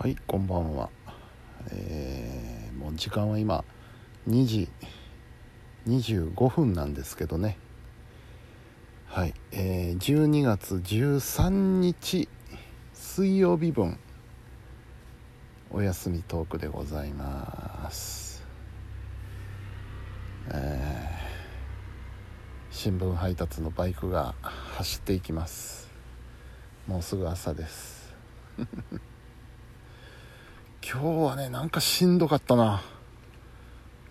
はいこんばんは。えー、もう時間は今2時25分なんですけどね。はいえー、12月13日水曜日分お休みトークでございます。えー、新聞配達のバイクが走っていきます。もうすぐ朝です。今日はねなんかしんどかったな。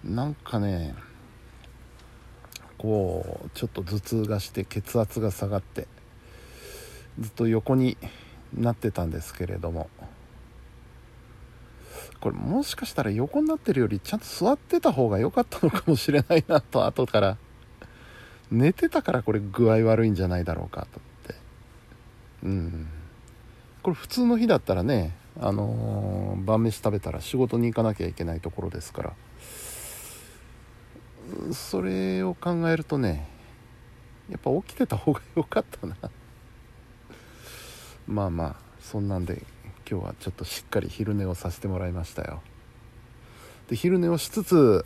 なんかねこうちょっと頭痛がして血圧が下がってずっと横になってたんですけれども。これもしかしたら横になってるよりちゃんと座ってた方が良かったのかもしれないなと後から。寝てたからこれ具合悪いんじゃないだろうかと思って。うん。これ普通の日だったらねあのー、晩飯食べたら仕事に行かなきゃいけないところですから。それを考えるとねやっぱ起きてた方が良かったな。まあまあそんなんで今日はちょっとしっかり昼寝をさせてもらいましたよ。で昼寝をしつつ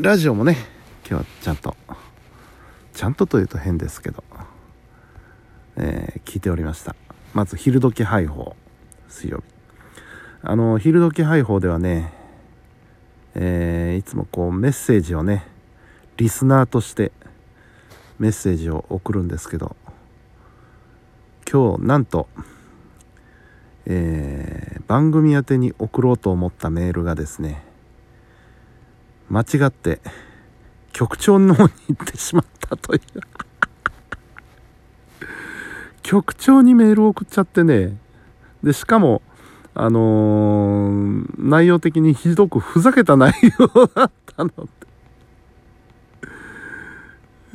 ラジオもね今日はちゃんとちゃんとというと変ですけど、えー、聞いておりました。まず昼時配報。水曜日。あの昼時配報ではね、えー、いつもこうメッセージをねリスナーとしてメッセージを送るんですけど今日なんと、えー、番組宛てに送ろうと思ったメールがですね間違って局長の方に行ってしまったという。局長にメールを送っちゃってね。で、しかも、あのー、内容的にひどくふざけた内容だったので、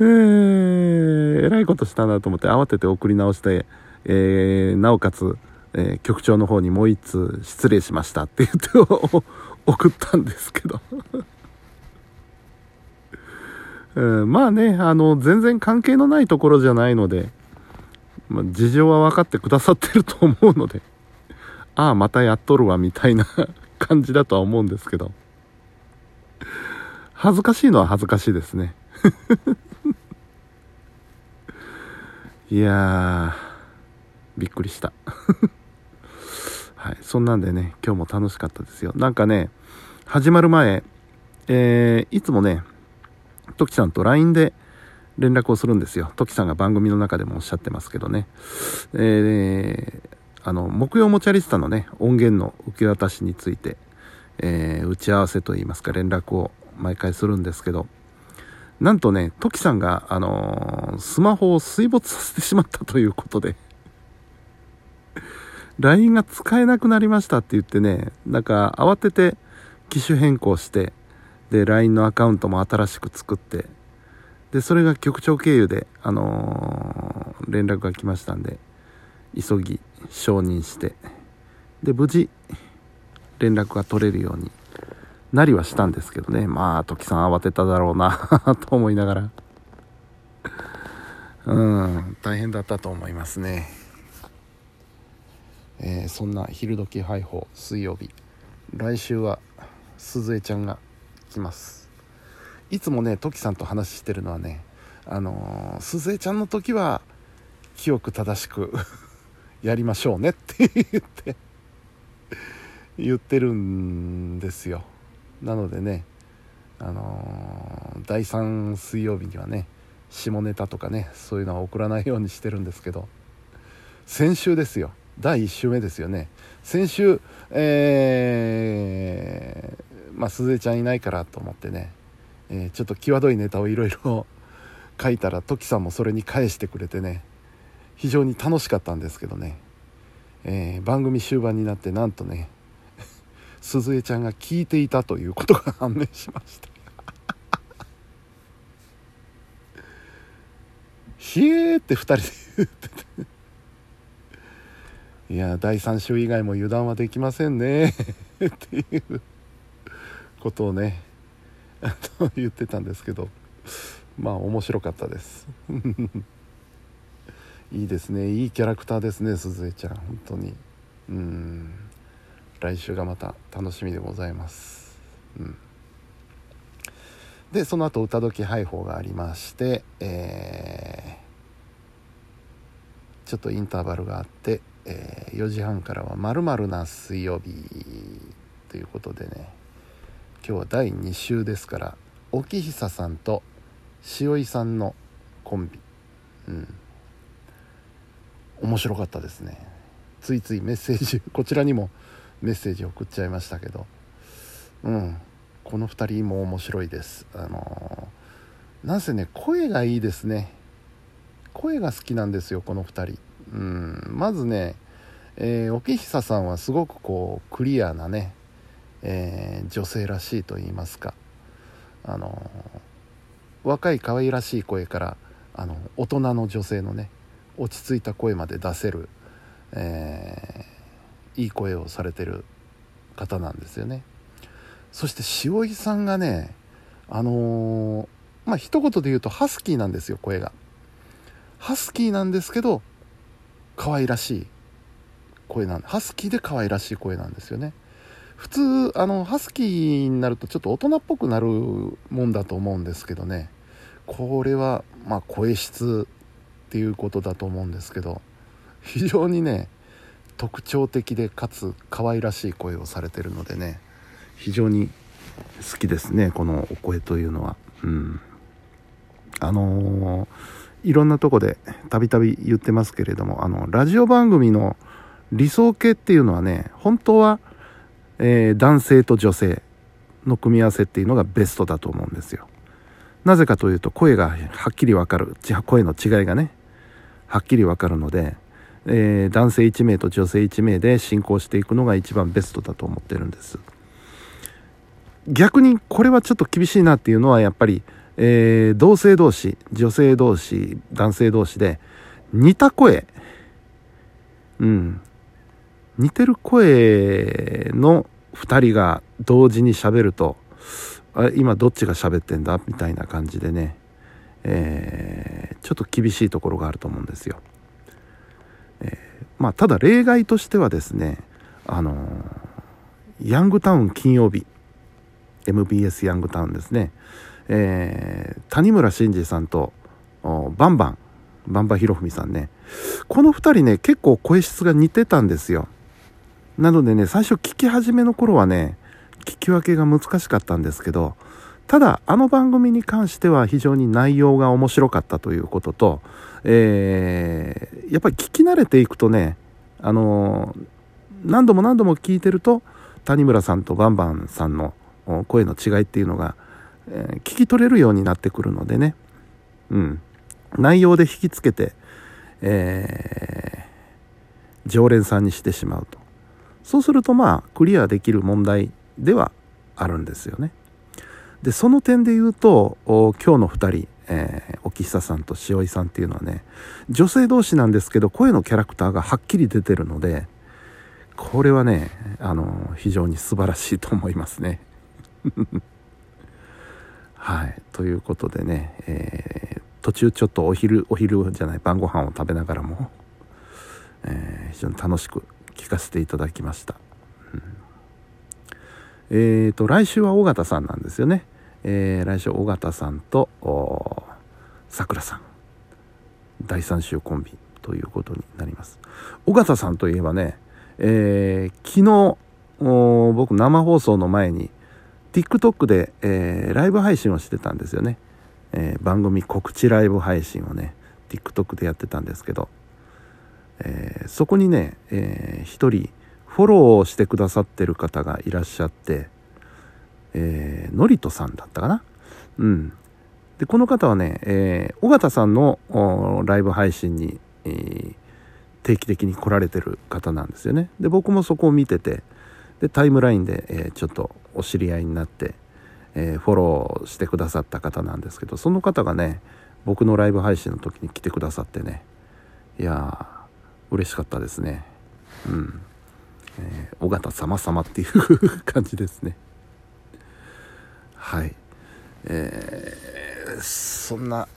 えー、えらいことしたなと思って慌てて送り直して、えー、なおかつ、えー、局長の方にもう一通失礼しましたって言って 送ったんですけど。えー、まあね、あの、全然関係のないところじゃないので、まあ、事情は分かってくださってると思うので、ああ、またやっとるわ、みたいな 感じだとは思うんですけど。恥ずかしいのは恥ずかしいですね。いやー、びっくりした。はい、そんなんでね、今日も楽しかったですよ。なんかね、始まる前、えー、いつもね、トキさんと LINE で連絡をするんですよ。トキさんが番組の中でもおっしゃってますけどね。えー、あの、木曜もチャリスタのね、音源の受け渡しについて、えー、打ち合わせといいますか連絡を毎回するんですけど、なんとね、トキさんが、あのー、スマホを水没させてしまったということで LINE が使えなくなりましたって言ってね、なんか慌てて機種変更して、で、LINE のアカウントも新しく作って、で、それが局長経由で、あのー、連絡が来ましたんで、急ぎ承認してで無事連絡が取れるようになりはしたんですけどね。まあ時さん慌てただろうな と思いながら。うん大変だったと思いますね。えー、そんな昼時配報水曜日。来週は鈴江ちゃんが来ます。いつもねトキさんと話してるのはねあのー、鈴江ちゃんの時は記憶正しく やりましょうねって言って言ってるんですよ。なのでねあのー、第3水曜日にはね下ネタとかねそういうのは送らないようにしてるんですけど先週ですよ。第1週目ですよね。先週えー、まあ鈴江ちゃんいないからと思ってね、えー、ちょっと際どいネタをいろいろ書いたらトキさんもそれに返してくれてね非常に楽しかったんですけどね、えー、番組終盤になってなんとね鈴江ちゃんが聞いていたということが判明しました。ひえーって2人で言ってて。いや第3週以外も油断はできませんね。っていうことをね 言ってたんですけどまあ面白かったです。いいですね。いいキャラクターですね鈴江ちゃん。本当に。うん。来週がまた楽しみでございます。うん。でその後歌時配報がありましてえー、ちょっとインターバルがあって、えー、4時半からは「まるな水曜日」ということでね。今日は第2週ですから沖久さんと塩井さんのコンビ。うん。面白かったですね。ついついメッセージ こちらにもメッセージ送っちゃいましたけど。うん。この2人も面白いです。あのー、なんせね声がいいですね。声が好きなんですよこの2人。うん。まずね、えー、沖久さんはすごくこうクリアなね、えー、女性らしいと言いますか。あの若い可愛らしい声からあの大人の女性のね落ち着いた声まで出せる、えー、いい声をされてる方なんですよね。そして塩井さんがねあのー、まあ一言で言うとハスキーなんですよ声が。ハスキーなんですけど可愛らしい声なんハスキーで可愛らしい声なんですよね。普通あのハスキーになるとちょっと大人っぽくなるもんだと思うんですけどね。これはまあ声質っていうことだと思うんですけど非常にね特徴的でかつ可愛らしい声をされてるのでね非常に好きですねこのお声というのは。うん。あのー、いろんなとこでたびたび言ってますけれどもあのラジオ番組の理想形っていうのはね本当はえー、男性と女性の組み合わせっていうのがベストだと思うんですよ。なぜかというと声がはっきりわかる声の違いがねはっきりわかるので、えー、男性1名と女性1名で進行していくのが一番ベストだと思ってるんです。逆にこれはちょっと厳しいなっていうのはやっぱり、えー、同性同士女性同士男性同士で似た声。うん。似てる声の2人が同時に喋るとあ今どっちが喋ってんだ？みたいな感じでね、えー、ちょっと厳しいところがあると思うんですよ。えー、まあただ例外としてはですねあのー、ヤングタウン金曜日 MBS ヤングタウンですね、えー、谷村新司さんとバンバンバンバヒロフミさんねこの2人ね結構声質が似てたんですよ。なのでね、最初聞き始めの頃はね、聞き分けが難しかったんですけど、ただ、あの番組に関しては非常に内容が面白かったということと、えー、やっぱり聞き慣れていくとね、あのー、何度も何度も聞いてると、谷村さんとバンバンさんの声の違いっていうのが、えー、聞き取れるようになってくるのでね、うん、内容で引きつけて、えー、常連さんにしてしまうと。そうするとまあクリアできる問題ではあるんですよね。でその点で言うと今日の2人、えー、沖久さんと塩井さんっていうのはね女性同士なんですけど声のキャラクターがはっきり出てるのでこれはねあの非常に素晴らしいと思いますね。はいということでね、えー、途中ちょっとお昼お昼じゃない晩ご飯を食べながらも、えー、非常に楽しく聞かせていただきました、えーと来週は尾形さんなんですよね、えー、来週尾形さんとさくらさん。第3週コンビということになります。尾形さんといえばね、えー、昨日僕生放送の前に TikTok で、えー、ライブ配信をしてたんですよね、えー、番組告知ライブ配信をね TikTok でやってたんですけどえー、そこにね、えー、一人フォローをしてくださってる方がいらっしゃって、えー、のりとさんだったかな？うん。で、この方はね、えー、尾形さんのライブ配信に、えー、定期的に来られてる方なんですよね。で、僕もそこを見てて、で、タイムラインで、えー、ちょっとお知り合いになって、えー、フォローしてくださった方なんですけど、その方がね、僕のライブ配信の時に来てくださってね、いやー、嬉しかったですね。うん。えー、尾形様様っていう感じですね。はい。えー、そんな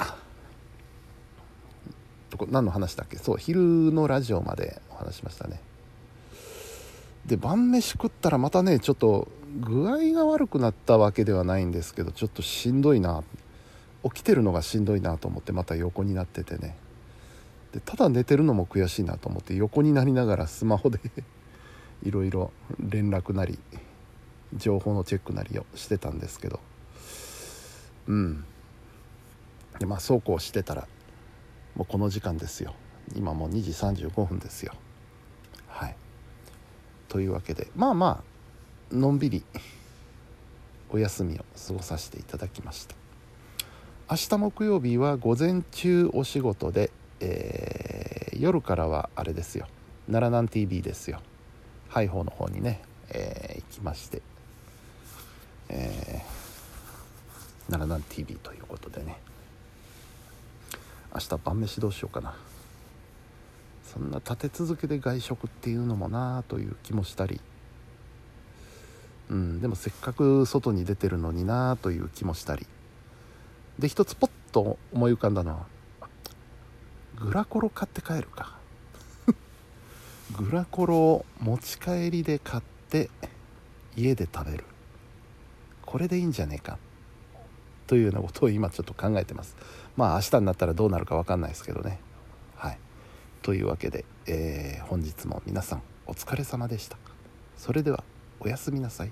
どこ何の話だっけ？そう昼のラジオまでお話しましたね。で晩飯食ったらまたねちょっと具合が悪くなったわけではないんですけどちょっとしんどいな。起きてるのがしんどいなと思ってまた横になっててね。でただ寝てるのも悔しいなと思って横になりながらスマホで いろいろ連絡なり情報のチェックなりをしてたんですけど。うん。でまあそうこうしてたらもうこの時間ですよ。今もう2時35分ですよ。はい。というわけでまあまあのんびりお休みを過ごさせていただきました。明日木曜日は午前中お仕事で、えー、夜からはあれですよ。奈良南 TV ですよ。ハイホーの方にね、えー、行きまして、えー、奈良南 TV ということでね。明日晩飯どうしようかな。そんな立て続けで外食っていうのもなあという気もしたり。うんでもせっかく外に出てるのになあという気もしたり。で一つポッと思い浮かんだのはグラコロ買って帰るか。グラコロを持ち帰りで買って家で食べる。これでいいんじゃねえか。というようなことを今ちょっと考えてます。まあ明日になったらどうなるか分かんないですけどね。はい。というわけで、えー、本日も皆さんお疲れ様でした。それではおやすみなさい。